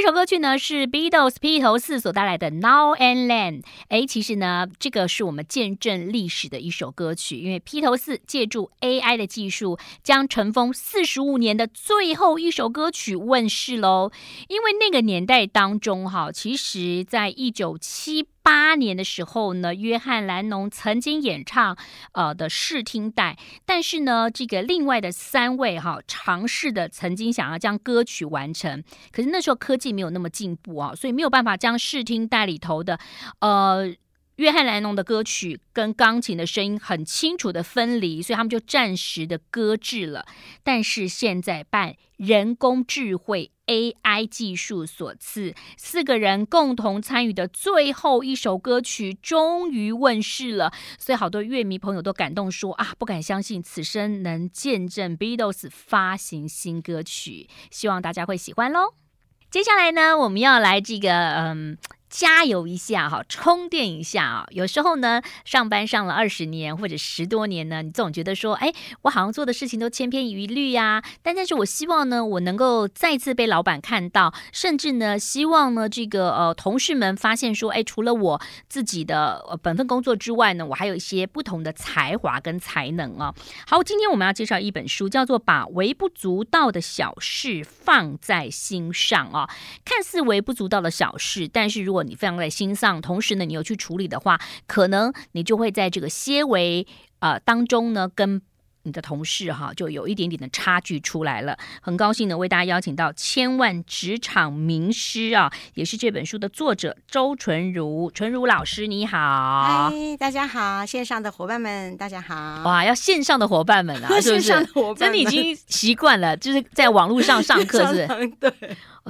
这首歌曲呢是 Beatles 披头四所带来的 Now and Then。哎，其实呢，这个是我们见证历史的一首歌曲，因为披头四借助 AI 的技术，将尘封四十五年的最后一首歌曲问世喽。因为那个年代当中，哈，其实在一九七八年的时候呢，约翰兰农曾经演唱呃的试听带，但是呢，这个另外的三位哈尝试的曾经想要将歌曲完成，可是那时候科技没有那么进步啊，所以没有办法将试听带里头的呃。约翰·兰农的歌曲跟钢琴的声音很清楚的分离，所以他们就暂时的搁置了。但是现在拜人工智慧 AI 技术所赐，四个人共同参与的最后一首歌曲终于问世了。所以好多乐迷朋友都感动说啊，不敢相信此生能见证 Beatles 发行新歌曲，希望大家会喜欢喽。接下来呢，我们要来这个嗯。加油一下哈，充电一下啊！有时候呢，上班上了二十年或者十多年呢，你总觉得说，哎，我好像做的事情都千篇一律呀。但但是我希望呢，我能够再次被老板看到，甚至呢，希望呢，这个呃，同事们发现说，哎，除了我自己的本分工作之外呢，我还有一些不同的才华跟才能啊。好，今天我们要介绍一本书，叫做《把微不足道的小事放在心上》啊。看似微不足道的小事，但是如果你非常在心上，同时呢，你又去处理的话，可能你就会在这个些微呃当中呢，跟你的同事哈，就有一点点的差距出来了。很高兴呢，为大家邀请到千万职场名师啊，也是这本书的作者周纯如，纯如老师你好。嗨，大家好，线上的伙伴们大家好。哇，要线上的伙伴们啊，是不是？真的已经习惯了，就是在网络上上课是，是。对。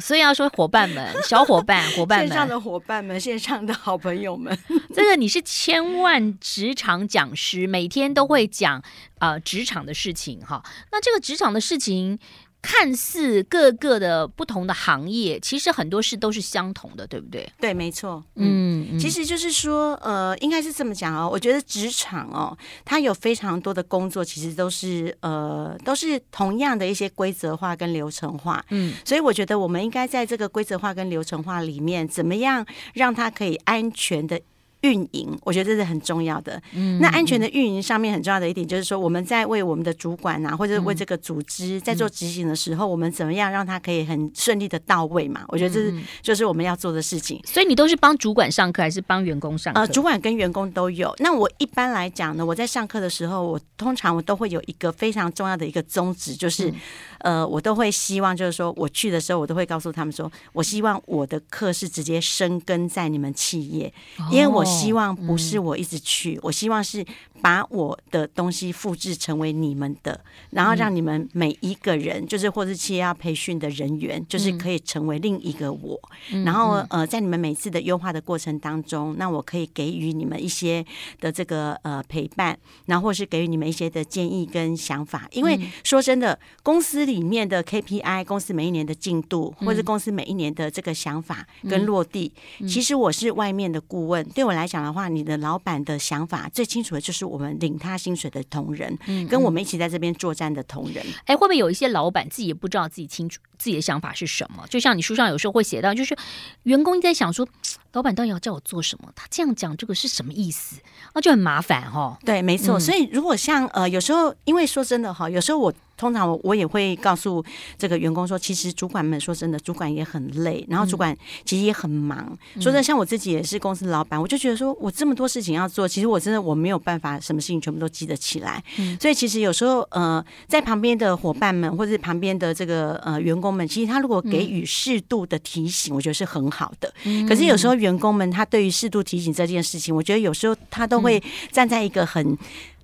所以要说伙伴们、小伙伴、伙伴们、线上的伙伴们、线上的好朋友们，这个你是千万职场讲师，每天都会讲呃职场的事情哈。那这个职场的事情。看似各个的不同的行业，其实很多事都是相同的，对不对？对，没错。嗯，嗯，其实就是说，呃，应该是这么讲哦。我觉得职场哦，它有非常多的工作，其实都是呃，都是同样的一些规则化跟流程化。嗯，所以我觉得我们应该在这个规则化跟流程化里面，怎么样让它可以安全的。运营，我觉得这是很重要的。嗯，那安全的运营上面很重要的一点就是说，我们在为我们的主管啊，或者为这个组织在做执行的时候，我们怎么样让它可以很顺利的到位嘛？我觉得这是就是我们要做的事情。所以你都是帮主管上课，还是帮员工上课？呃，主管跟员工都有。那我一般来讲呢，我在上课的时候，我通常我都会有一个非常重要的一个宗旨，就是。呃，我都会希望，就是说我去的时候，我都会告诉他们说，我希望我的课是直接生根在你们企业，因为我希望不是我一直去，我希望是把我的东西复制成为你们的，然后让你们每一个人，就是或是企业要培训的人员，就是可以成为另一个我，然后呃，在你们每次的优化的过程当中，那我可以给予你们一些的这个呃陪伴，然后或是给予你们一些的建议跟想法，因为说真的，公司。里面的 KPI，公司每一年的进度，或者公司每一年的这个想法跟落地，嗯、其实我是外面的顾问。对我来讲的话，你的老板的想法最清楚的就是我们领他薪水的同仁，嗯嗯跟我们一起在这边作战的同仁。哎，会不会有一些老板自己也不知道自己清楚自己的想法是什么？就像你书上有时候会写到，就是员工在想说，老板到底要叫我做什么？他这样讲这个是什么意思？那就很麻烦哈、哦。对，没错。嗯、所以如果像呃，有时候因为说真的哈，有时候我。通常我我也会告诉这个员工说，其实主管们说真的，主管也很累，然后主管其实也很忙。说真的，像我自己也是公司的老板，我就觉得说我这么多事情要做，其实我真的我没有办法什么事情全部都记得起来。所以其实有时候呃，在旁边的伙伴们或者是旁边的这个呃员工们，其实他如果给予适度的提醒，我觉得是很好的。可是有时候员工们他对于适度提醒这件事情，我觉得有时候他都会站在一个很。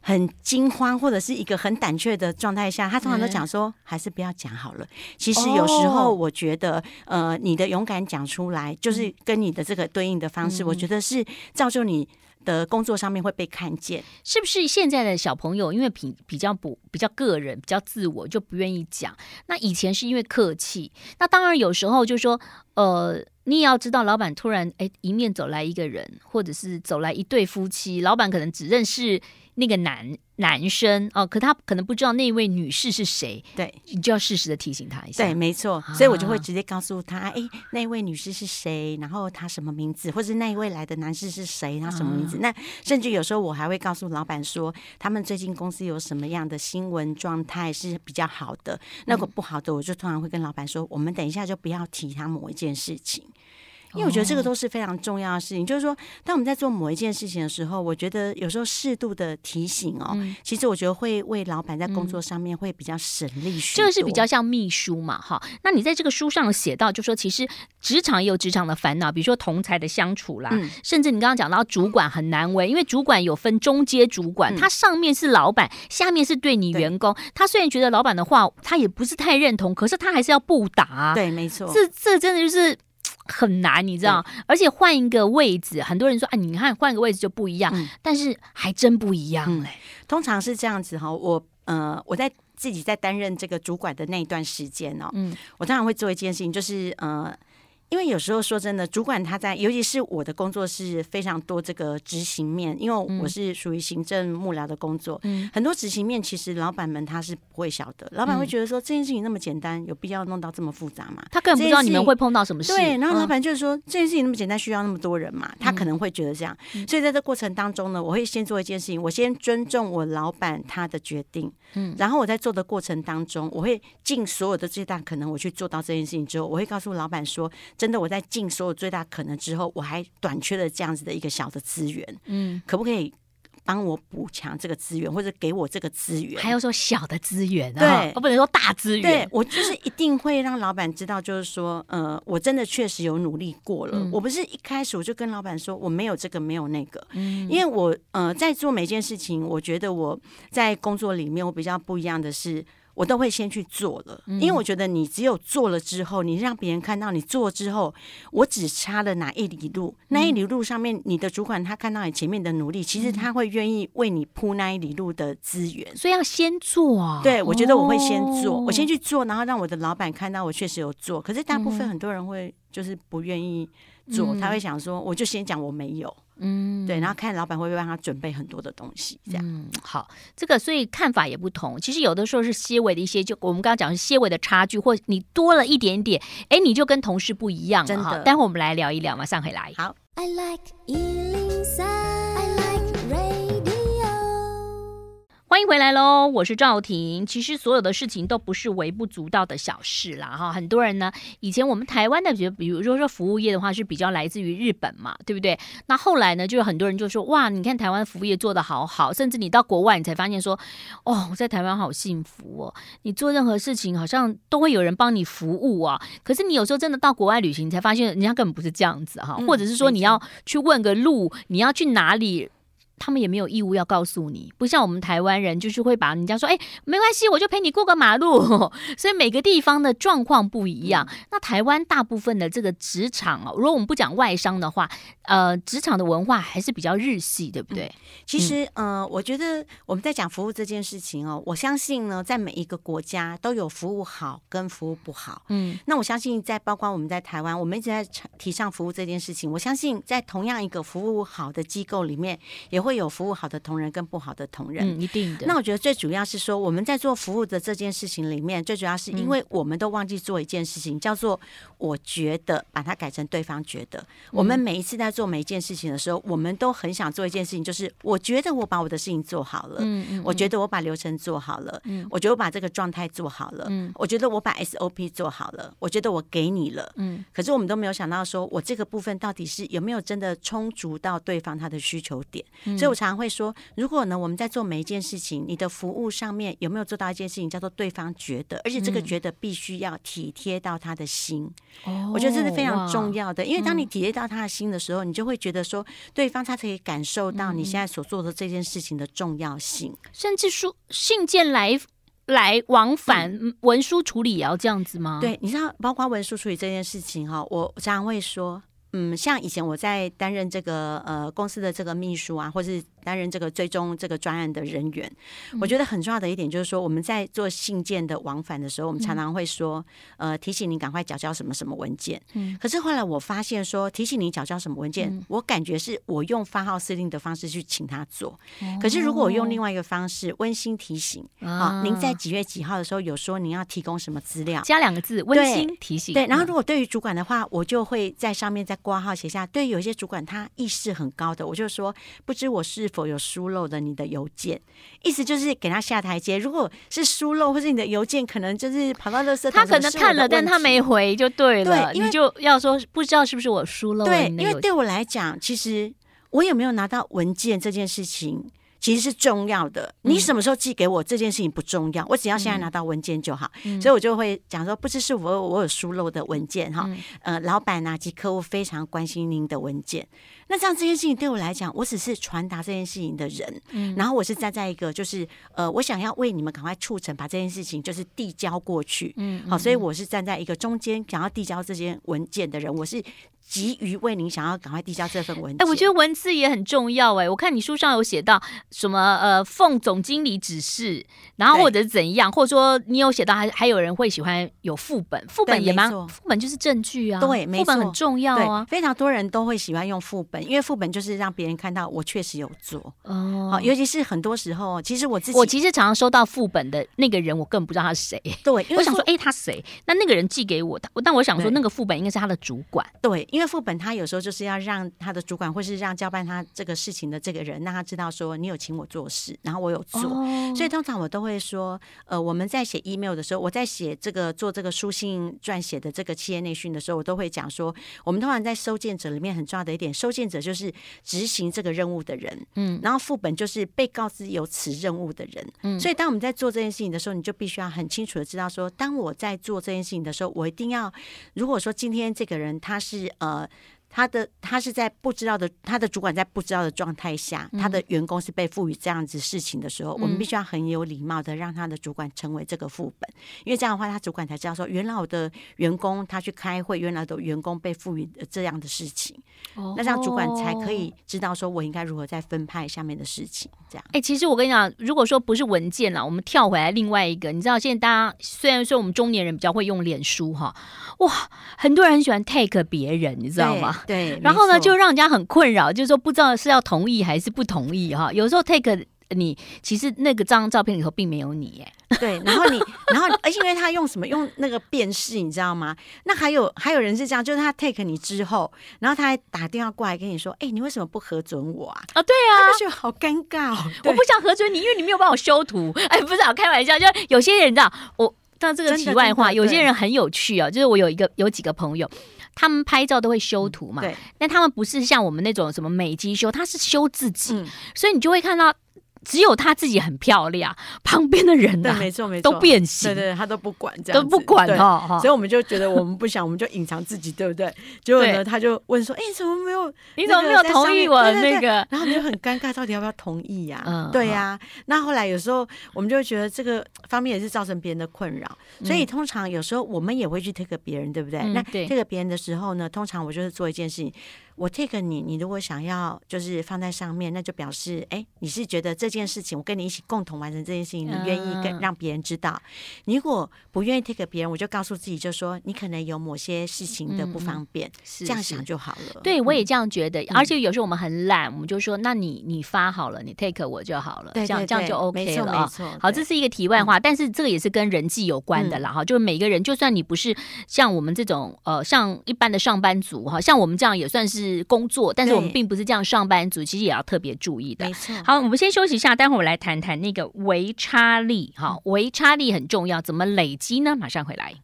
很惊慌或者是一个很胆怯的状态下，他通常都讲说，还是不要讲好了。其实有时候我觉得，呃，你的勇敢讲出来，就是跟你的这个对应的方式，我觉得是造就你的工作上面会被看见。是不是现在的小朋友因为比比较不比较个人、比较自我，就不愿意讲？那以前是因为客气，那当然有时候就说，呃。你也要知道，老板突然哎迎面走来一个人，或者是走来一对夫妻，老板可能只认识那个男男生哦，可他可能不知道那位女士是谁，对，你就要适时的提醒他一下。对，没错，所以我就会直接告诉他，哎、啊，那位女士是谁，然后她什么名字，或者那一位来的男士是谁，他什么名字。啊、那甚至有时候我还会告诉老板说，他们最近公司有什么样的新闻状态是比较好的，那个不好的，我就通常会跟老板说，我们等一下就不要提他某一件事情。因为我觉得这个都是非常重要的事情，哦、就是说，当我们在做某一件事情的时候，我觉得有时候适度的提醒哦，嗯、其实我觉得会为老板在工作上面会比较省力许多。这个是比较像秘书嘛，哈。那你在这个书上写到，就说其实职场也有职场的烦恼，比如说同才的相处啦，嗯、甚至你刚刚讲到主管很难为，因为主管有分中阶主管，嗯、他上面是老板，下面是对你员工。他虽然觉得老板的话他也不是太认同，可是他还是要不答。对，没错。这这真的就是。很难，你知道，而且换一个位置，很多人说啊，你看换个位置就不一样，嗯、但是还真不一样嘞、欸。嗯。通常是这样子哈，我呃，我在自己在担任这个主管的那一段时间哦，嗯，我当然会做一件事情，就是呃。因为有时候说真的，主管他在，尤其是我的工作是非常多这个执行面，因为我是属于行政幕僚的工作，嗯，很多执行面其实老板们他是不会晓得，老板会觉得说这件事情那么简单，有必要弄到这么复杂吗？他根本不知道你们会碰到什么事。对，然后老板就是说这件事情那么简单，需要那么多人嘛？他可能会觉得这样，所以在这过程当中呢，我会先做一件事情，我先尊重我老板他的决定，嗯，然后我在做的过程当中，我会尽所有的最大可能我去做到这件事情之后，我会告诉老板说。真的，我在尽所有最大可能之后，我还短缺了这样子的一个小的资源，嗯，可不可以帮我补强这个资源，或者给我这个资源？还有说小的资源，对，我不能说大资源。对，我就是一定会让老板知道，就是说，呃，我真的确实有努力过了。嗯，我不是一开始我就跟老板说我没有这个没有那个，嗯，因为我呃在做每件事情，我觉得我在工作里面我比较不一样的是。我都会先去做了，因为我觉得你只有做了之后，你让别人看到你做之后，我只差了哪一里路，那一里路上面你的主管他看到你前面的努力，其实他会愿意为你铺那一里路的资源，所以要先做啊。对，我觉得我会先做，我先去做，然后让我的老板看到我确实有做。可是大部分很多人会就是不愿意做，他会想说，我就先讲我没有。嗯，对，然后看老板会不会帮他准备很多的东西，这样。嗯，好，这个所以看法也不同。其实有的时候是些微的一些，就我们刚刚讲是些微的差距，或你多了一点点，哎，你就跟同事不一样了。真的，待会我们来聊一聊，马上回来。好。I like 欢迎回来喽，我是赵婷。其实所有的事情都不是微不足道的小事啦，哈。很多人呢，以前我们台湾的，比如比如说说服务业的话，是比较来自于日本嘛，对不对？那后来呢，就很多人就说，哇，你看台湾服务业做得好好，甚至你到国外，你才发现说，哦，我在台湾好幸福哦，你做任何事情好像都会有人帮你服务啊。可是你有时候真的到国外旅行，你才发现人家根本不是这样子哈，或者是说你要去问个路，你要去哪里？他们也没有义务要告诉你，不像我们台湾人，就是会把人家说，哎，没关系，我就陪你过个马路。所以每个地方的状况不一样。那台湾大部分的这个职场哦，如果我们不讲外商的话，呃，职场的文化还是比较日系，对不对？嗯、其实，呃，我觉得我们在讲服务这件事情哦，我相信呢，在每一个国家都有服务好跟服务不好。嗯，那我相信在包括我们在台湾，我们一直在提倡服务这件事情。我相信在同样一个服务好的机构里面，也会有服务好的同仁跟不好的同仁，嗯，一定的。那我觉得最主要是说，我们在做服务的这件事情里面，最主要是因为我们都忘记做一件事情，叫做我觉得把它改成对方觉得。我们每一次在做每一件事情的时候，我们都很想做一件事情，就是我觉得我把我的事情做好了，嗯嗯，我觉得我把流程做好了，嗯，我觉得我把这个状态做好了，嗯，我觉得我把 SOP 做好了，我觉得我给你了，嗯。可是我们都没有想到，说我这个部分到底是有没有真的充足到对方他的需求点，所以我常常。会说，如果呢，我们在做每一件事情，你的服务上面有没有做到一件事情，叫做对方觉得，而且这个觉得必须要体贴到他的心。哦，我觉得这是非常重要的，因为当你体贴到他的心的时候，你就会觉得说，对方他可以感受到你现在所做的这件事情的重要性，甚至说信件来来往返，文书处理也要这样子吗？对，你知道，包括文书处理这件事情哈，我常常会说。嗯，像以前我在担任这个呃公司的这个秘书啊，或是担任这个追踪这个专案的人员。我觉得很重要的一点就是说，我们在做信件的往返的时候，我们常常会说，呃，提醒你赶快缴交什么什么文件。嗯。可是后来我发现说，提醒你缴交什么文件，我感觉是我用发号司令的方式去请他做。可是如果我用另外一个方式，温馨提醒啊，您在几月几号的时候有说您要提供什么资料，加两个字，温馨提醒。对。然后如果对于主管的话，我就会在上面再挂号写下。对于有些主管他意识很高的，我就说，不知我是否有疏漏的你的邮件，意思就是给他下台阶。如果是疏漏，或是你的邮件可能就是跑到垃圾桶，他可能看了，但他没回就对了。对，你就要说不知道是不是我疏漏。对，因为对我来讲，其实我有没有拿到文件这件事情。其实是重要的，你什么时候寄给我这件事情不重要，我只要现在拿到文件就好，所以我就会讲说，不知是否我有疏漏的文件哈，呃，老板啊及客户非常关心您的文件，那这样这件事情对我来讲，我只是传达这件事情的人，然后我是站在一个就是呃，我想要为你们赶快促成把这件事情就是递交过去，嗯，好，所以我是站在一个中间想要递交这些文件的人，我是。急于为您想要赶快递交这份文件，哎，我觉得文字也很重要哎。我看你书上有写到什么呃，奉总经理指示，然后或者是怎样，或者说你有写到还还有人会喜欢有副本，副本也蛮，副本就是证据啊，对，没错，副本很重要啊，非常多人都会喜欢用副本，因为副本就是让别人看到我确实有做哦。好，尤其是很多时候，其实我自己，我其实常常收到副本的那个人，我更不知道他是谁。对，我想说，哎，他谁？那那个人寄给我的，但我想说，那个副本应该是他的主管。对，因为副本他有时候就是要让他的主管，或是让交办他这个事情的这个人，让他知道说你有请我做事，然后我有做。Oh. 所以通常我都会说，呃，我们在写 email 的时候，我在写这个做这个书信撰写的这个企业内训的时候，我都会讲说，我们通常在收件者里面很重要的一点，收件者就是执行这个任务的人，嗯，然后副本就是被告知有此任务的人，嗯，所以当我们在做这件事情的时候，你就必须要很清楚的知道说，当我在做这件事情的时候，我一定要，如果说今天这个人他是呃。啊他的他是在不知道的，他的主管在不知道的状态下，他的员工是被赋予这样子事情的时候，嗯、我们必须要很有礼貌的让他的主管成为这个副本，因为这样的话，他主管才知道说，原来我的员工他去开会，原来的员工被赋予这样的事情，哦、那这样主管才可以知道说我应该如何在分派下面的事情。这样，哎、欸，其实我跟你讲，如果说不是文件了，我们跳回来另外一个，你知道现在大家虽然说我们中年人比较会用脸书哈，哇，很多人很喜欢 take 别人，你知道吗？对，然后呢，就让人家很困扰，就是说不知道是要同意还是不同意哈。有时候 take 你，其实那个张照片里头并没有你耶。对，然后你，然后而且因为他用什么用那个辨识，你知道吗？那还有还有人是这样，就是他 take 你之后，然后他还打电话过来跟你说：“哎，你为什么不核准我啊？”啊，对啊，他就好尴尬哦。我不想核准你，因为你没有帮我修图。哎，不是啊，开玩笑，就有些人知道我。但这个题外话，有些人很有趣啊，就是我有一个有几个朋友。他们拍照都会修图嘛？对。但他们不是像我们那种什么美肌修，他是修自己，嗯、所以你就会看到只有她自己很漂亮，旁边的人呢，没错没错，都变形，对对，她都不管这样，都不管哈。所以我们就觉得我们不想，我们就隐藏自己，对不对？结果呢，他就问说：“哎，你怎么没有？你怎么没有同意我那个？” 然后你就很尴尬，到底要不要同意呀？嗯，对呀。那后来有时候我们就觉得这个方面也是造成别人的困扰，所以通常有时候我们也会去 take 别人，对不对？那 take 别人的时候呢，通常我就是做一件事情。我 take 你，你如果想要就是放在上面，那就表示哎，你是觉得这件事情我跟你一起共同完成这件事情，你愿意跟让别人知道。你如果不愿意 take 别人，我就告诉自己，就说你可能有某些事情的不方便，这样想就好了。对，我也这样觉得。而且有时候我们很懒，我们就说，那你你发好了，你 take 我就好了，这样这样就 OK 了。没错，好，这是一个题外话，但是这个也是跟人际有关的啦。哈，就是每个人，就算你不是像我们这种呃，像一般的上班族哈，像我们这样也算是。是工作，但是我们并不是这样上班族，其实也要特别注意的。没错。好，我们先休息一下，待会儿我们来谈谈那个维差力。哈，维差力很重要，怎么累积呢？马上回来。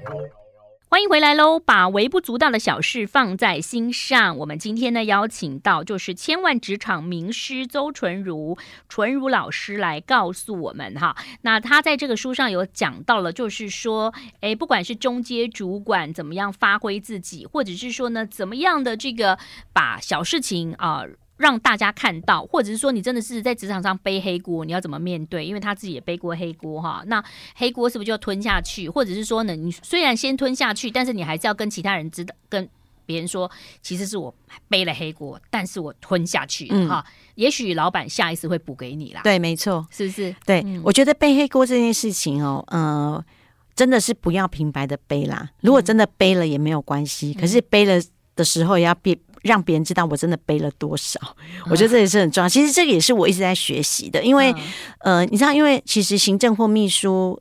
欢欢迎回来喽！把微不足道的小事放在心上。我们今天呢，邀请到就是千万职场名师邹纯如，纯如老师来告诉我们哈。那他在这个书上有讲到了，就是说，诶，不管是中阶主管怎么样发挥自己，或者是说呢，怎么样的这个把小事情啊。让大家看到，或者是说你真的是在职场上背黑锅，你要怎么面对？因为他自己也背过黑锅哈，那黑锅是不是就要吞下去？或者是说呢，你虽然先吞下去，但是你还是要跟其他人知道，跟别人说其实是我背了黑锅，但是我吞下去哈、嗯哦。也许老板下一次会补给你啦。对，没错，是不是？对，嗯、我觉得背黑锅这件事情哦，呃，真的是不要平白的背啦。如果真的背了也没有关系，嗯、可是背了的时候也要别让别人知道我真的背了多少。嗯、我觉得这也是很重要。其实这个也是我一直在学习的，因为、嗯、呃，你知道，因为其实行政或秘书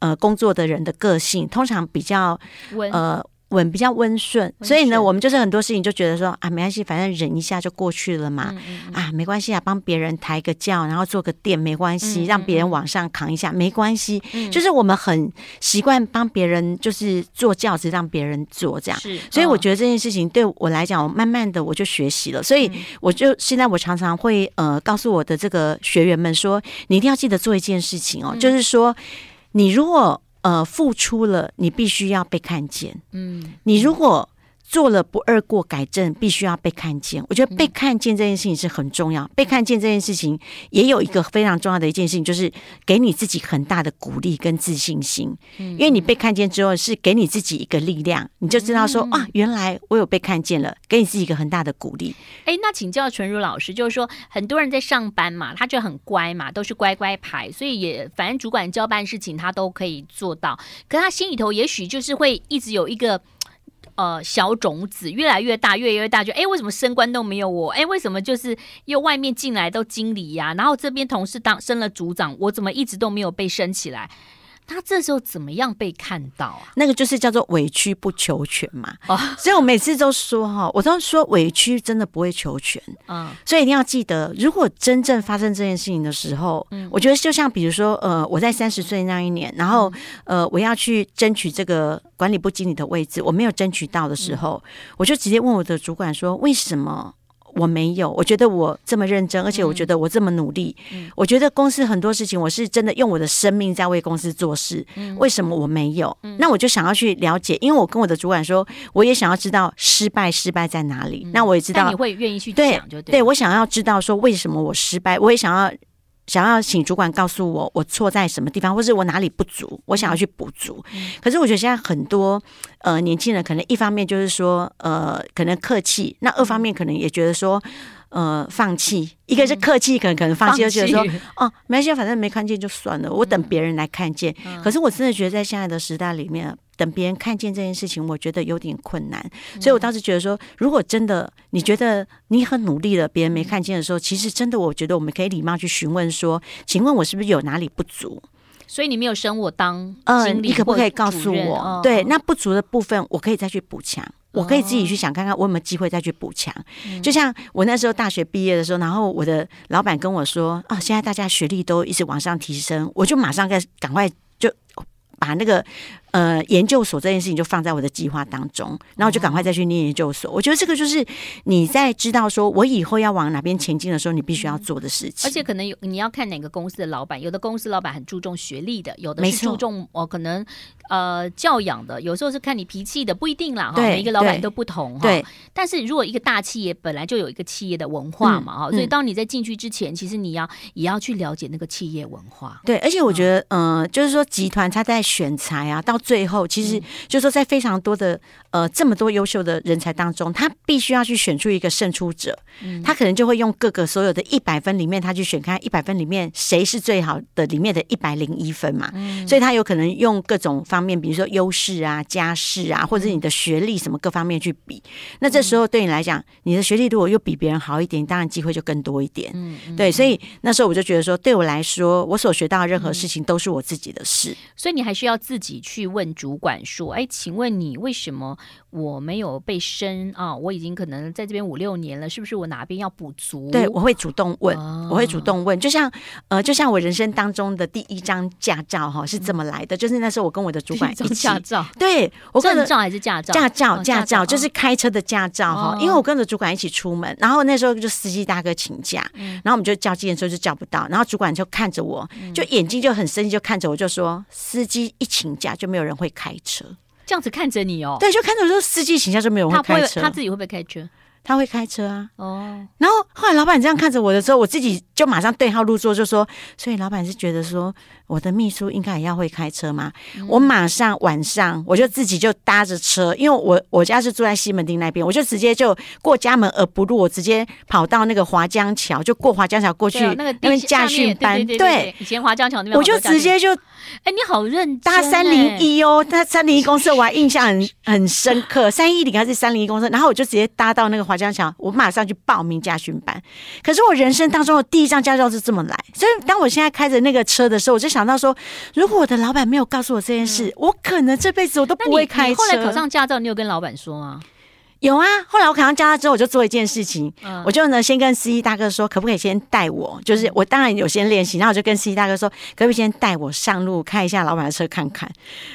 呃工作的人的个性通常比较呃。稳比较温顺，所以呢，我们就是很多事情就觉得说啊，没关系，反正忍一下就过去了嘛。嗯嗯嗯啊，没关系啊，帮别人抬个轿，然后做个垫，没关系，让别人往上扛一下，没关系。嗯、就是我们很习惯帮别人，就是坐轿子，让别人坐这样。是，所以我觉得这件事情对我来讲，我慢慢的我就学习了。所以我就现在我常常会呃告诉我的这个学员们说，你一定要记得做一件事情哦，嗯、就是说你如果。呃，付出了，你必须要被看见。嗯，你如果。做了不二过改正，必须要被看见。我觉得被看见这件事情是很重要。嗯、被看见这件事情也有一个非常重要的一件事情，就是给你自己很大的鼓励跟自信心。嗯、因为你被看见之后，是给你自己一个力量，你就知道说、嗯、啊，原来我有被看见了，给你自己一个很大的鼓励。哎，那请教纯如老师，就是说很多人在上班嘛，他就很乖嘛，都是乖乖牌，所以也反正主管交办事情他都可以做到。可他心里头也许就是会一直有一个。呃，小种子越来越大，越来越大，就哎，为什么升官都没有我？哎，为什么就是又外面进来都经理呀、然后这边同事当升了组长，我怎么一直都没有被升起来？他这时候怎么样被看到啊？那个就是叫做委屈不求全嘛。哦，所以我每次都说哈，我都说委屈真的不会求全。嗯，所以一定要记得，如果真正发生这件事情的时候，嗯，我觉得就像比如说，呃，我在三十岁那一年，然后呃，我要去争取这个管理部经理的位置，我没有争取到的时候，我就直接问我的主管说，为什么？我没有，我觉得我这么认真，而且我觉得我这么努力。嗯，我觉得公司很多事情，我是真的用我的生命在为公司做事。嗯，为什么我没有？嗯，那我就想要去了解，因为我跟我的主管说，我也想要知道失败失败在哪里。嗯，那我也知道你会愿意去讲，就对。对，我想要知道说为什么我失败，我也想要。想要请主管告诉我我错在什么地方，或是我哪里不足，我想要去补足。嗯、可是我觉得现在很多呃年轻人，可能一方面就是说呃可能客气，那二方面可能也觉得说呃放弃。一个是客气，可能可能放弃，就觉得说哦没关系，反正没看见就算了，我等别人来看见。嗯、可是我真的觉得在现在的时代里面。等别人看见这件事情，我觉得有点困难，所以我当时觉得说，如果真的你觉得你很努力了，别人没看见的时候，其实真的，我觉得我们可以礼貌去询问说，请问我是不是有哪里不足？所以你没有升我当嗯，你可不可以告诉我？哦、对，那不足的部分，我可以再去补强，我可以自己去想看看我有没有机会再去补强。哦、就像我那时候大学毕业的时候，然后我的老板跟我说，啊，现在大家学历都一直往上提升，我就马上该赶快就把那个。呃，研究所这件事情就放在我的计划当中，然后就赶快再去念研究所。我觉得这个就是你在知道说我以后要往哪边前进的时候，你必须要做的事情。而且可能有你要看哪个公司的老板，有的公司老板很注重学历的，有的是注重哦，可能呃教养的，有时候是看你脾气的，不一定啦哈。每一个老板都不同哈。对。但是如果一个大企业本来就有一个企业的文化嘛哈，所以当你在进去之前，其实你要也要去了解那个企业文化。对，而且我觉得，嗯，就是说集团他在选材啊，到最后，其实就是说，在非常多的呃这么多优秀的人才当中，他必须要去选出一个胜出者。他可能就会用各个所有的一百分里面，他去选看一百分里面谁是最好的里面的一百零一分嘛。所以他有可能用各种方面，比如说优势啊、家世啊，或者你的学历什么各方面去比。那这时候对你来讲，你的学历如果又比别人好一点，当然机会就更多一点。嗯对，所以那时候我就觉得说，对我来说，我所学到的任何事情都是我自己的事。所以你还需要自己去问主。管说：“哎，请问你为什么我没有被升啊？我已经可能在这边五六年了，是不是我哪边要补足？”对，我会主动问，哦、我会主动问。就像呃，就像我人生当中的第一张驾照哈，是怎么来的。嗯、就是那时候我跟我的主管一起驾照，对，我跟证照还是驾照？驾照，驾照就是开车的驾照哈。哦、因为我跟着主管一起出门，然后那时候就司机大哥请假，嗯、然后我们就叫计程车就叫不到，然后主管就看着我，就眼睛就很生气，就看着我就说：“司机一请假就没有人会。”开车这样子看着你哦，对，就看着说司机形象就没有会开车，他自己会不会开车？他会开车啊。哦，然后后来老板这样看着我的时候，我自己就马上对号入座，就说：所以老板是觉得说我的秘书应该也要会开车嘛？嗯、我马上晚上我就自己就搭着车，因为我我家是住在西门町那边，我就直接就过家门而不入，我直接跑到那个华江桥，就过华江桥过去那个那边驾训班。对，对，对，对，对，以前华江桥那边，我就直接就。哎，你好认真！搭三零一哦，搭三零一公司，我还印象很很深刻。三一零还是三零一公司，然后我就直接搭到那个华江桥，我马上去报名家训班。可是我人生当中的第一张驾照是这么来，所以当我现在开着那个车的时候，我就想到说，如果我的老板没有告诉我这件事，嗯、我可能这辈子我都不会开车。后来考上驾照，你有跟老板说吗？有啊，后来我考上驾照之后，我就做一件事情，嗯、我就呢先跟司机大哥说，可不可以先带我？就是我当然有先练习，然后我就跟司机大哥说，可不可以先带我上路开一下老板的车看看？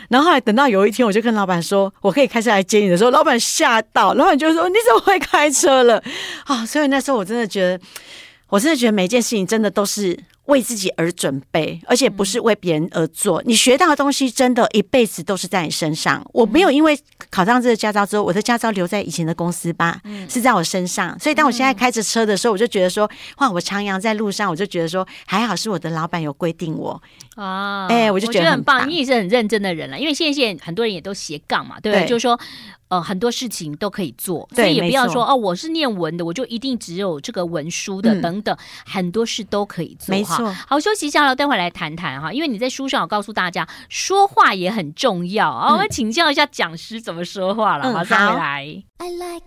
然后后来等到有一天，我就跟老板说，我可以开车来接你的时候，老板吓到，老板就说你怎么会开车了？啊、哦，所以那时候我真的觉得，我真的觉得每一件事情真的都是。为自己而准备，而且不是为别人而做。你学到的东西，真的一辈子都是在你身上。我没有因为考上这个驾照之后，我的驾照留在以前的公司吧，是在我身上。所以当我现在开着车的时候，我就觉得说，哇，我徜徉在路上，我就觉得说，还好是我的老板有规定我啊，哎，我就觉得很棒。你也是很认真的人了，因为现在现在很多人也都斜杠嘛，对不对？就是说。呃，很多事情都可以做，所以也不要说哦，我是念文的，我就一定只有这个文书的等等，嗯、很多事都可以做。没错，好，休息一下了，待会来谈谈哈，因为你在书上有告诉大家，说话也很重要啊。我们、嗯、请教一下讲师怎么说话了，马上回来。I like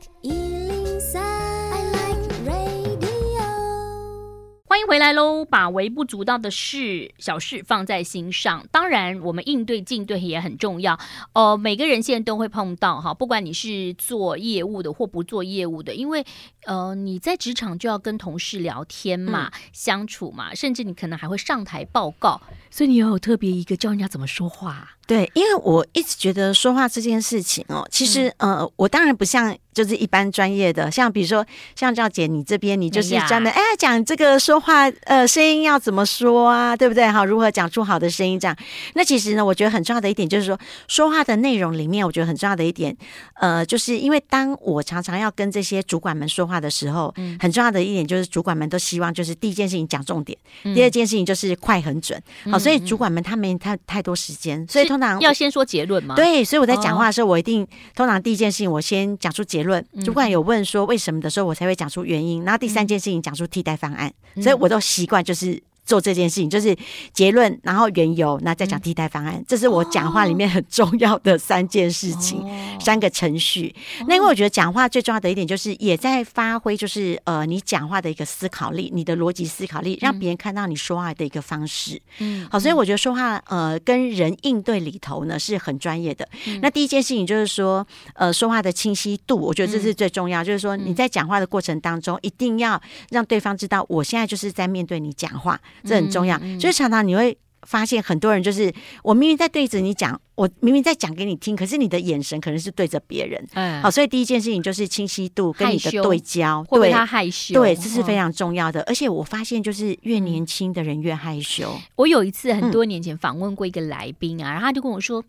欢迎回来喽！把微不足道的事、小事放在心上，当然我们应对进退也很重要。呃，每个人现在都会碰到哈，不管你是做业务的或不做业务的，因为呃你在职场就要跟同事聊天嘛、嗯、相处嘛，甚至你可能还会上台报告，所以你要有特别一个教人家怎么说话。对，因为我一直觉得说话这件事情哦，其实、嗯、呃，我当然不像。就是一般专业的，像比如说，像赵姐你这边，你就是专门哎讲这个说话，呃，声音要怎么说啊，对不对？好，如何讲出好的声音这样？那其实呢，我觉得很重要的一点就是说，说话的内容里面，我觉得很重要的一点，呃，就是因为当我常常要跟这些主管们说话的时候，嗯，很重要的一点就是主管们都希望就是第一件事情讲重点，嗯、第二件事情就是快很准，好、嗯，所以主管们他没太太多时间，所以通常要先说结论吗。对，所以我在讲话的时候，我一定、哦、通常第一件事情我先讲出结论。论主管有问说为什么的时候，我才会讲出原因。然后第三件事情讲出替代方案，所以我都习惯就是。做这件事情就是结论，然后缘由，那再讲替代方案，嗯、这是我讲话里面很重要的三件事情，哦、三个程序。哦、那因为我觉得讲话最重要的一点就是也在发挥，就是呃，你讲话的一个思考力，你的逻辑思考力，让别人看到你说话的一个方式。嗯，好，所以我觉得说话呃跟人应对里头呢是很专业的。嗯、那第一件事情就是说呃说话的清晰度，我觉得这是最重要，嗯、就是说你在讲话的过程当中一定要让对方知道，我现在就是在面对你讲话。这很重要，嗯嗯、就是常常你会发现很多人就是我明明在对着你讲，我明明在讲给你听，可是你的眼神可能是对着别人。嗯，好，所以第一件事情就是清晰度跟你的对焦，羞对他害羞，对，这是非常重要的。哦、而且我发现就是越年轻的人越害羞。我有一次很多年前访问过一个来宾啊，嗯、然后他就跟我说，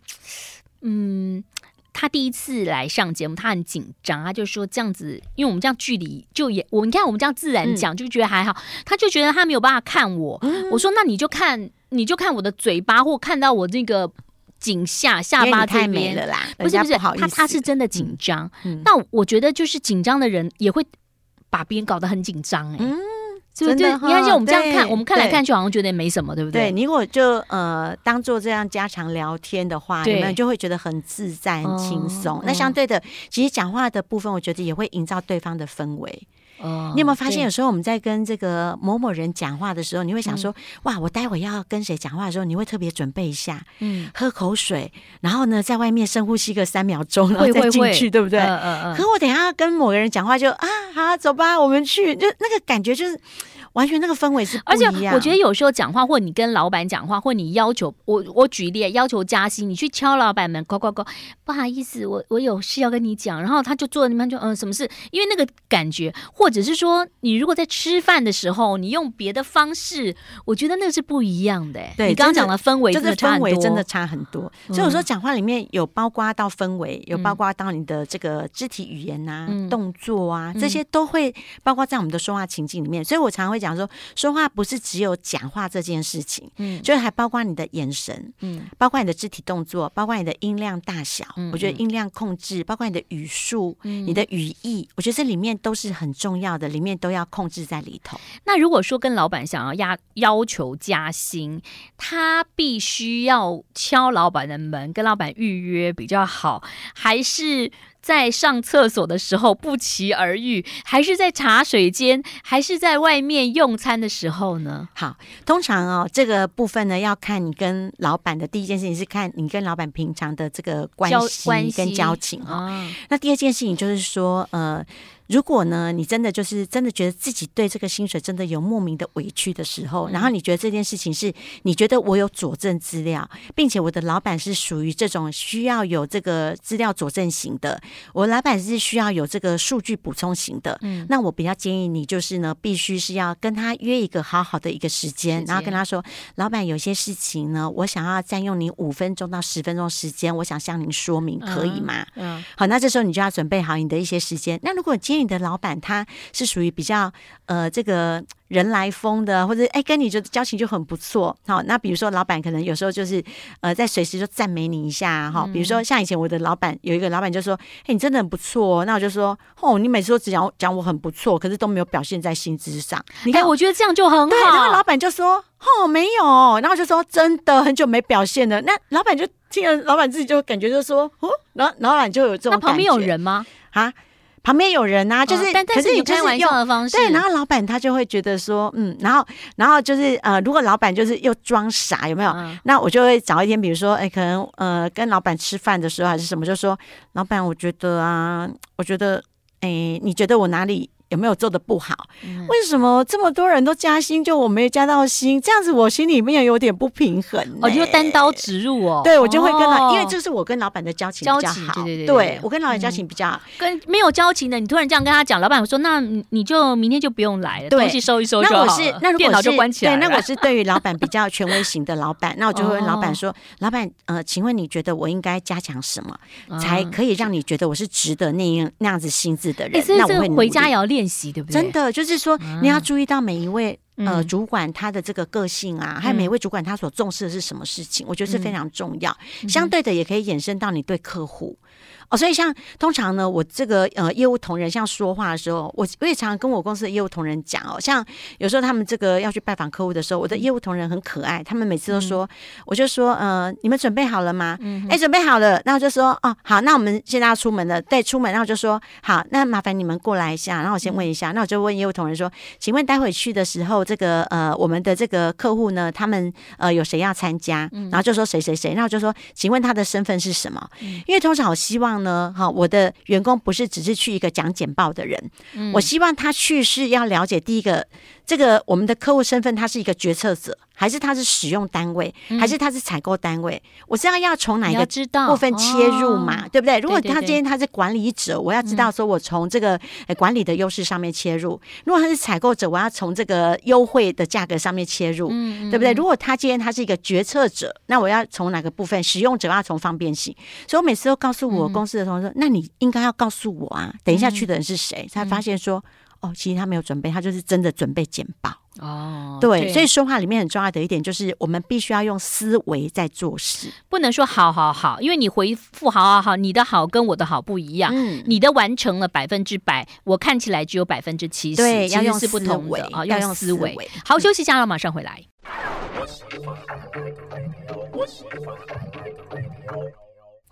嗯。他第一次来上节目，他很紧张，他就说这样子，因为我们这样距离就也，我你看我们这样自然讲，嗯、就觉得还好。他就觉得他没有办法看我，嗯、我说那你就看，你就看我的嘴巴，或看到我这个颈下下巴太美了啦。不是不是，他他是真的紧张。那我觉得就是紧张的人也会把别人搞得很紧张哎。嗯就就你看，像我们这样看，我们看来看去好像觉得没什么，对不对？对，你如果就呃当做这样家常聊天的话，你们就会觉得很自在、很轻松。那相对的，其实讲话的部分，我觉得也会营造对方的氛围。哦，你有没有发现，有时候我们在跟这个某某人讲话的时候，你会想说，哇，我待会要跟谁讲话的时候，你会特别准备一下，嗯，喝口水，然后呢，在外面深呼吸个三秒钟，然后再进去，对不对？嗯嗯。可我等下要跟某个人讲话，就啊，好，走吧，我们去，就那个感觉就是。完全那个氛围是不一样。而且我觉得有时候讲话，或你跟老板讲话，或你要求我，我举例要求加薪，你去敲老板门，呱呱呱，不好意思，我我有事要跟你讲，然后他就坐在那边就嗯什么事？因为那个感觉，或者是说你如果在吃饭的时候，你用别的方式，我觉得那个是不一样的。对，你刚刚讲的氛围真的差很多，就是、氛围真的差很多。所以我说讲话里面有包括到氛围，有包括到你的这个肢体语言啊、嗯、动作啊，这些都会包括在我们的说话情境里面。所以我常常会讲说，说话不是只有讲话这件事情，嗯，就是还包括你的眼神，嗯，包括你的肢体动作，包括你的音量大小。嗯、我觉得音量控制，包括你的语速、嗯、你的语义，我觉得这里面都是很重要的，里面都要控制在里头。那如果说跟老板想要压要求加薪，他必须要敲老板的门，跟老板预约比较好，还是？在上厕所的时候不期而遇，还是在茶水间，还是在外面用餐的时候呢？好，通常哦，这个部分呢，要看你跟老板的第一件事情是看你跟老板平常的这个关系跟交情哈、哦。那第二件事情就是说，呃。如果呢，你真的就是真的觉得自己对这个薪水真的有莫名的委屈的时候，然后你觉得这件事情是你觉得我有佐证资料，并且我的老板是属于这种需要有这个资料佐证型的，我老板是需要有这个数据补充型的，嗯，那我比较建议你就是呢，必须是要跟他约一个好好的一个时间，然后跟他说，老板有些事情呢，我想要占用你五分钟到十分钟时间，我想向您说明，可以吗？嗯，好，那这时候你就要准备好你的一些时间。那如果今你的老板他是属于比较呃这个人来疯的，或者哎跟你就交情就很不错，好，那比如说老板可能有时候就是呃在随时就赞美你一下哈，比如说像以前我的老板有一个老板就说，哎你真的很不错，那我就说哦你每次都只讲讲我很不错，可是都没有表现在薪资上，你看我觉得这样就很好，对，然后老板就说哦没有，然后就说真的很久没表现了，那老板就听了，老板自己就感觉就说哦，然后老板就有这种，那旁边有人吗？啊？旁边有人啊，就是，哦、但，但是你开玩笑的方式，对，然后老板他就会觉得说，嗯，然后，然后就是，呃，如果老板就是又装傻，有没有？嗯、那我就会找一天，比如说，哎，可能，呃，跟老板吃饭的时候还是什么，就说，老板，我觉得啊，我觉得，哎，你觉得我哪里？有没有做的不好？为什么这么多人都加薪，就我没有加到薪？这样子我心里面有点不平衡、欸。哦，就单刀直入哦。对，我就会跟老，因为这是我跟老板的交情比较好。对对对，对，我跟老板交情比较好。跟没有交情的，你突然这样跟他讲，老板说：“那你就明天就不用来了，东西收一收就好了。”那我是，那如果是电脑就关起来。对，那我是对于老板比较权威型的老板，那我就会问老板说：“老板，呃，请问你觉得我应该加强什么，才可以让你觉得我是值得那样那样子薪资的人？”那我会回家也要练习，对不对？的，就是说，你要注意到每一位呃主管他的这个个性啊，还有每一位主管他所重视的是什么事情，我觉得是非常重要。相对的，也可以衍生到你对客户。哦，所以像通常呢，我这个呃业务同仁像说话的时候，我我也常常跟我公司的业务同仁讲哦，像有时候他们这个要去拜访客户的时候，我的业务同仁很可爱，他们每次都说，嗯、我就说呃，你们准备好了吗？嗯，哎，准备好了，那我就说哦，好，那我们现在要出门了，对，出门，然后我就说好，那麻烦你们过来一下，然后我先问一下，那我就问业务同仁说，请问待会去的时候，这个呃我们的这个客户呢，他们呃有谁要参加？然后就说谁谁谁，那我就说，请问他的身份是什么？因为通常我希望呢，哈，我的员工不是只是去一个讲简报的人，嗯，我希望他去是要了解第一个，这个我们的客户身份，他是一个决策者。还是他是使用单位，还是他是采购单位？嗯、我知道要从哪一个部分切入嘛，哦、对不对？如果他今天他是管理者，我要知道说我从这个管理的优势上面切入；如果他是采购者，我要从这个优惠的价格上面切入，嗯、对不对？如果他今天他是一个决策者，那我要从哪个部分？使用者要从方便性。所以我每次都告诉我公司的同事说：“嗯、那你应该要告诉我啊，等一下去的人是谁？”才发现说：“哦，其实他没有准备，他就是真的准备简报。”哦，对，对，所以说话里面很重要的一点就是，我们必须要用思维在做事，不能说好好好，因为你回复好好好，你的好跟我的好不一样，嗯，你的完成了百分之百，我看起来只有百分之七十，对，其实是不同的啊，要用思维。思维好，休息一下，马上回来。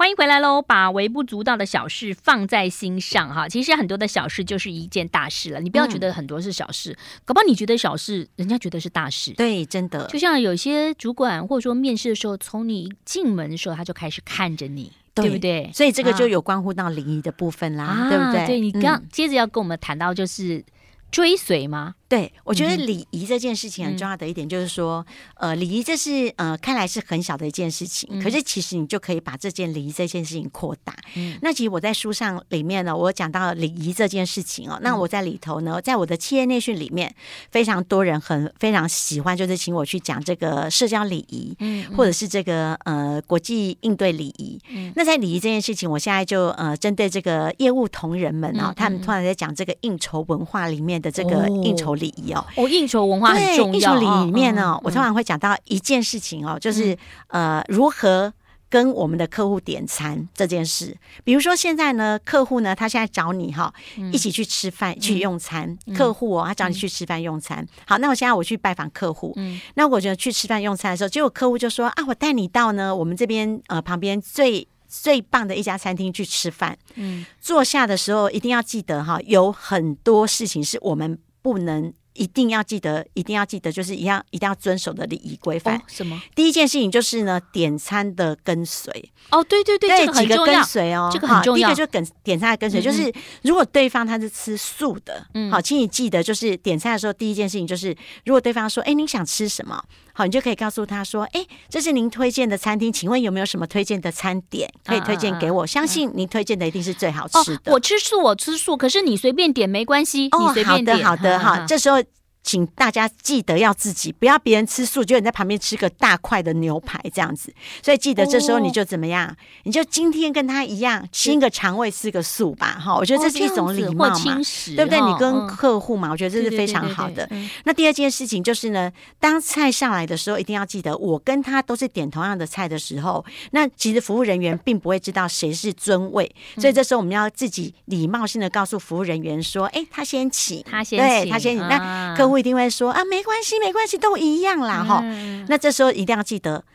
欢迎回来喽！把微不足道的小事放在心上哈，其实很多的小事就是一件大事了。你不要觉得很多是小事，嗯、搞不好你觉得小事，人家觉得是大事。对，真的。就像有些主管或者说面试的时候，从你进门的时候他就开始看着你，对，对不对？所以这个就有关乎到礼仪的部分啦，啊、对不对？对，你刚、嗯、接着要跟我们谈到就是追随吗？对，我觉得礼仪这件事情很重要的一点就是说，嗯、呃，礼仪这是呃看来是很小的一件事情，嗯、可是其实你就可以把这件礼仪这件事情扩大。嗯，那其实我在书上里面呢，我讲到礼仪这件事情哦。那我在里头呢，在我的企业内训里面，非常多人很非常喜欢，就是请我去讲这个社交礼仪，嗯，或者是这个呃国际应对礼仪。嗯，那在礼仪这件事情，我现在就呃针对这个业务同仁们哦，他们突然在讲这个应酬文化里面的这个应酬礼仪哦，哦，应酬文化很重要。应酬礼仪里面呢，我通常会讲到一件事情哦，就是呃如何。跟我们的客户点餐这件事，比如说现在呢，客户呢，他现在找你哈，一起去吃饭、嗯、去用餐。嗯、客户哦，他找你去吃饭用餐。嗯、好，那我现在我去拜访客户，嗯，那我就去吃饭用餐的时候，结果客户就说啊，我带你到呢我们这边呃旁边最最棒的一家餐厅去吃饭。嗯，坐下的时候一定要记得哈，有很多事情是我们不能。一定要记得，一定要记得，就是一样，一定要遵守的礼仪规范。什么？第一件事情就是呢，点餐的跟随。哦，对对对，这，几个跟随哦，这个很重要。第一个就跟点餐的跟随，就是如果对方他是吃素的，嗯，好，请你记得，就是点餐的时候，第一件事情就是，如果对方说，哎，你想吃什么？好，你就可以告诉他说：“哎，这是您推荐的餐厅，请问有没有什么推荐的餐点可以推荐给我？相信您推荐的一定是最好吃的。我吃素，我吃素，可是你随便点没关系，哦，你随便点。好的，好的，好，这时候。”请大家记得要自己，不要别人吃素，就你在旁边吃个大块的牛排这样子。所以记得这时候你就怎么样？你就今天跟他一样，清个肠胃，吃个素吧。哈，我觉得这是一种礼貌嘛，对不对？你跟客户嘛，我觉得这是非常好的。那第二件事情就是呢，当菜上来的时候，一定要记得，我跟他都是点同样的菜的时候，那其实服务人员并不会知道谁是尊位，所以这时候我们要自己礼貌性的告诉服务人员说：“哎，他先请，他先对，他先请。”那客户。不一定会说啊，没关系，没关系，都一样啦，哈、嗯。那这时候一定要记得，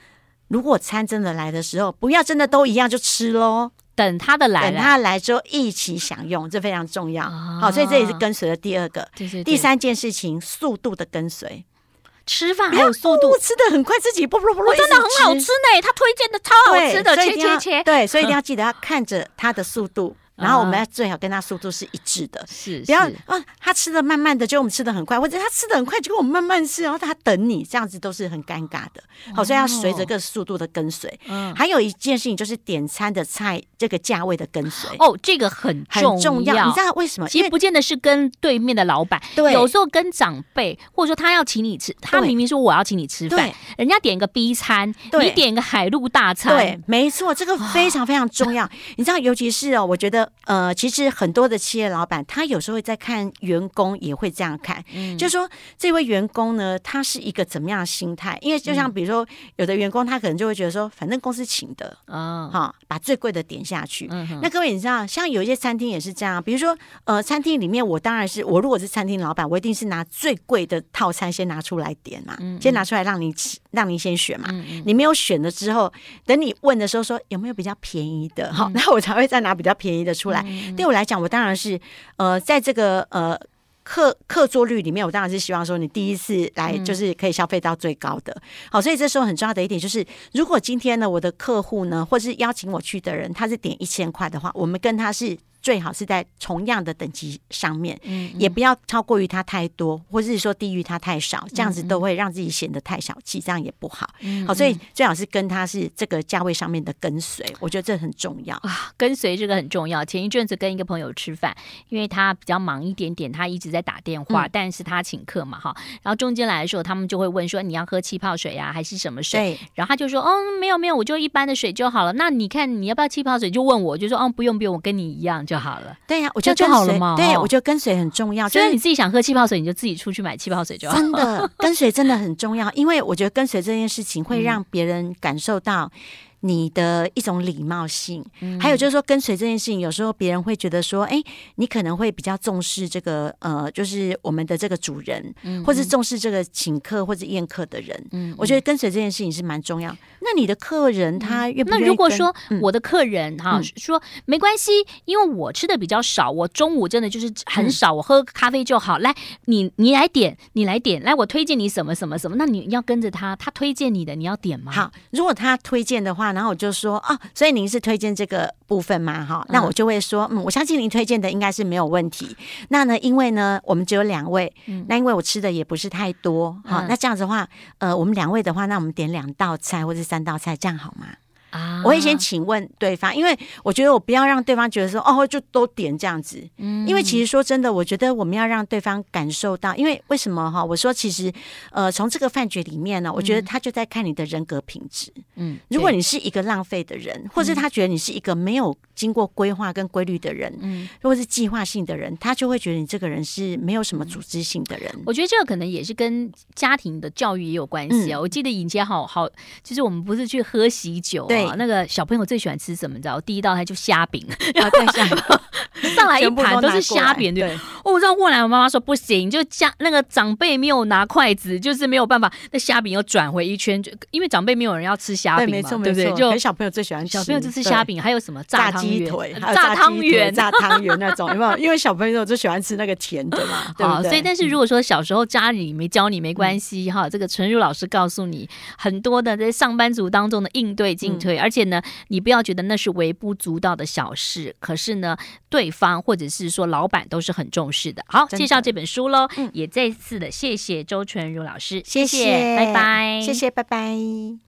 如果餐真的来的时候，不要真的都一样就吃喽，等他的来，等他来之后一起享用，这非常重要。哦、好，所以这也是跟随的第二个，对对对，第三件事情，速度的跟随，吃饭还有速度，吃的很快，自己不不不，真的很好吃呢。他推荐的超好吃的，切切切，对，所以一定要 记得要看着他的速度。然后我们要最好跟他速度是一致的，是不要啊，他吃的慢慢的，就我们吃的很快，或者他吃的很快，就我们慢慢吃，然后他等你，这样子都是很尴尬的。好，所以要随着个速度的跟随。嗯，还有一件事情就是点餐的菜这个价位的跟随。哦，这个很很重要。你知道为什么？其实不见得是跟对面的老板，对，有时候跟长辈，或者说他要请你吃，他明明说我要请你吃饭，人家点一个 B 餐，你点一个海陆大餐，对，没错，这个非常非常重要。你知道，尤其是哦，我觉得呃，其实。很多的企业老板，他有时候会在看员工，也会这样看，嗯，就是说这位员工呢，他是一个怎么样的心态？因为就像比如说，有的员工他可能就会觉得说，反正公司请的，啊，哈，把最贵的点下去。嗯，那各位你知道，像有一些餐厅也是这样，比如说，呃，餐厅里面我当然是我如果是餐厅老板，我一定是拿最贵的套餐先拿出来点嘛，嗯，先拿出来让你吃，让你先选嘛。嗯，你没有选了之后，等你问的时候说有没有比较便宜的，好，那我才会再拿比较便宜的出来。对我来讲，我当然是呃，在这个呃客客座率里面，我当然是希望说你第一次来就是可以消费到最高的。好，所以这时候很重要的一点就是，如果今天呢，我的客户呢，或是邀请我去的人，他是点一千块的话，我们跟他是。最好是在同样的等级上面，嗯，也不要超过于它太多，或者是说低于它太少，这样子都会让自己显得太小气，这样也不好。好，所以最好是跟它是这个价位上面的跟随，我觉得这很重要啊。跟随这个很重要。前一阵子跟一个朋友吃饭，因为他比较忙一点点，他一直在打电话，但是他请客嘛，哈。然后中间来的时候，他们就会问说：“你要喝气泡水呀，还是什么水？”然后他就说：“哦，没有没有，我就一般的水就好了。”那你看你要不要气泡水？就问我，就说：“哦，不用不用，我跟你一样。”就好了，对呀、啊，我觉得就好了嘛。对，我觉得跟随很重要。所以你自己想喝气泡水，你就自己出去买气泡水就好了。真的，跟随真的很重要，因为我觉得跟随这件事情会让别人感受到。你的一种礼貌性，还有就是说跟随这件事情，有时候别人会觉得说，哎，你可能会比较重视这个呃，就是我们的这个主人，或是重视这个请客或者宴客的人。嗯，我觉得跟随这件事情是蛮重要。那你的客人他愿不愿意？那如果说我的客人哈说没关系，因为我吃的比较少，我中午真的就是很少，我喝咖啡就好。来，你你来点，你来点，来我推荐你什么什么什么。那你要跟着他，他推荐你的，你要点吗？好，如果他推荐的话。话，然后我就说啊，所以您是推荐这个部分吗？哈，那我就会说，嗯，我相信您推荐的应该是没有问题。那呢，因为呢，我们只有两位，那因为我吃的也不是太多，好，那这样子的话，呃，我们两位的话，那我们点两道菜或者三道菜，这样好吗？啊，我会先请问对方，因为我觉得我不要让对方觉得说哦，就都点这样子。嗯，因为其实说真的，我觉得我们要让对方感受到，因为为什么哈？我说其实呃，从这个饭局里面呢，我觉得他就在看你的人格品质。嗯，如果你是一个浪费的人，或是他觉得你是一个没有经过规划跟规律的人，嗯，或是计划性的人，他就会觉得你这个人是没有什么组织性的人。我觉得这个可能也是跟家庭的教育也有关系啊。我记得以前好好，就是我们不是去喝喜酒。对，那个小朋友最喜欢吃什么？你知道，第一道菜就虾饼，然后 上来一盘都是虾饼。对，我知道后来我妈妈说不行，就家那个长辈没有拿筷子，就是没有办法，那虾饼又转回一圈，就因为长辈没有人要吃虾饼嘛，对不对？就小朋友最喜欢吃，小朋友就吃虾饼，还有什么炸鸡腿、炸汤圆、炸汤圆那种，有没有？因为小朋友就喜欢吃那个甜的嘛，对？所以，但是如果说小时候家里没教你，没关系哈。这个纯如老师告诉你很多的在上班族当中的应对进退，而且呢，你不要觉得那是微不足道的小事，可是呢，对方或者是说老板都是很重视的。好，介绍这本书喽，嗯、也再次的谢谢周纯如老师，谢谢拜拜，谢谢，拜拜。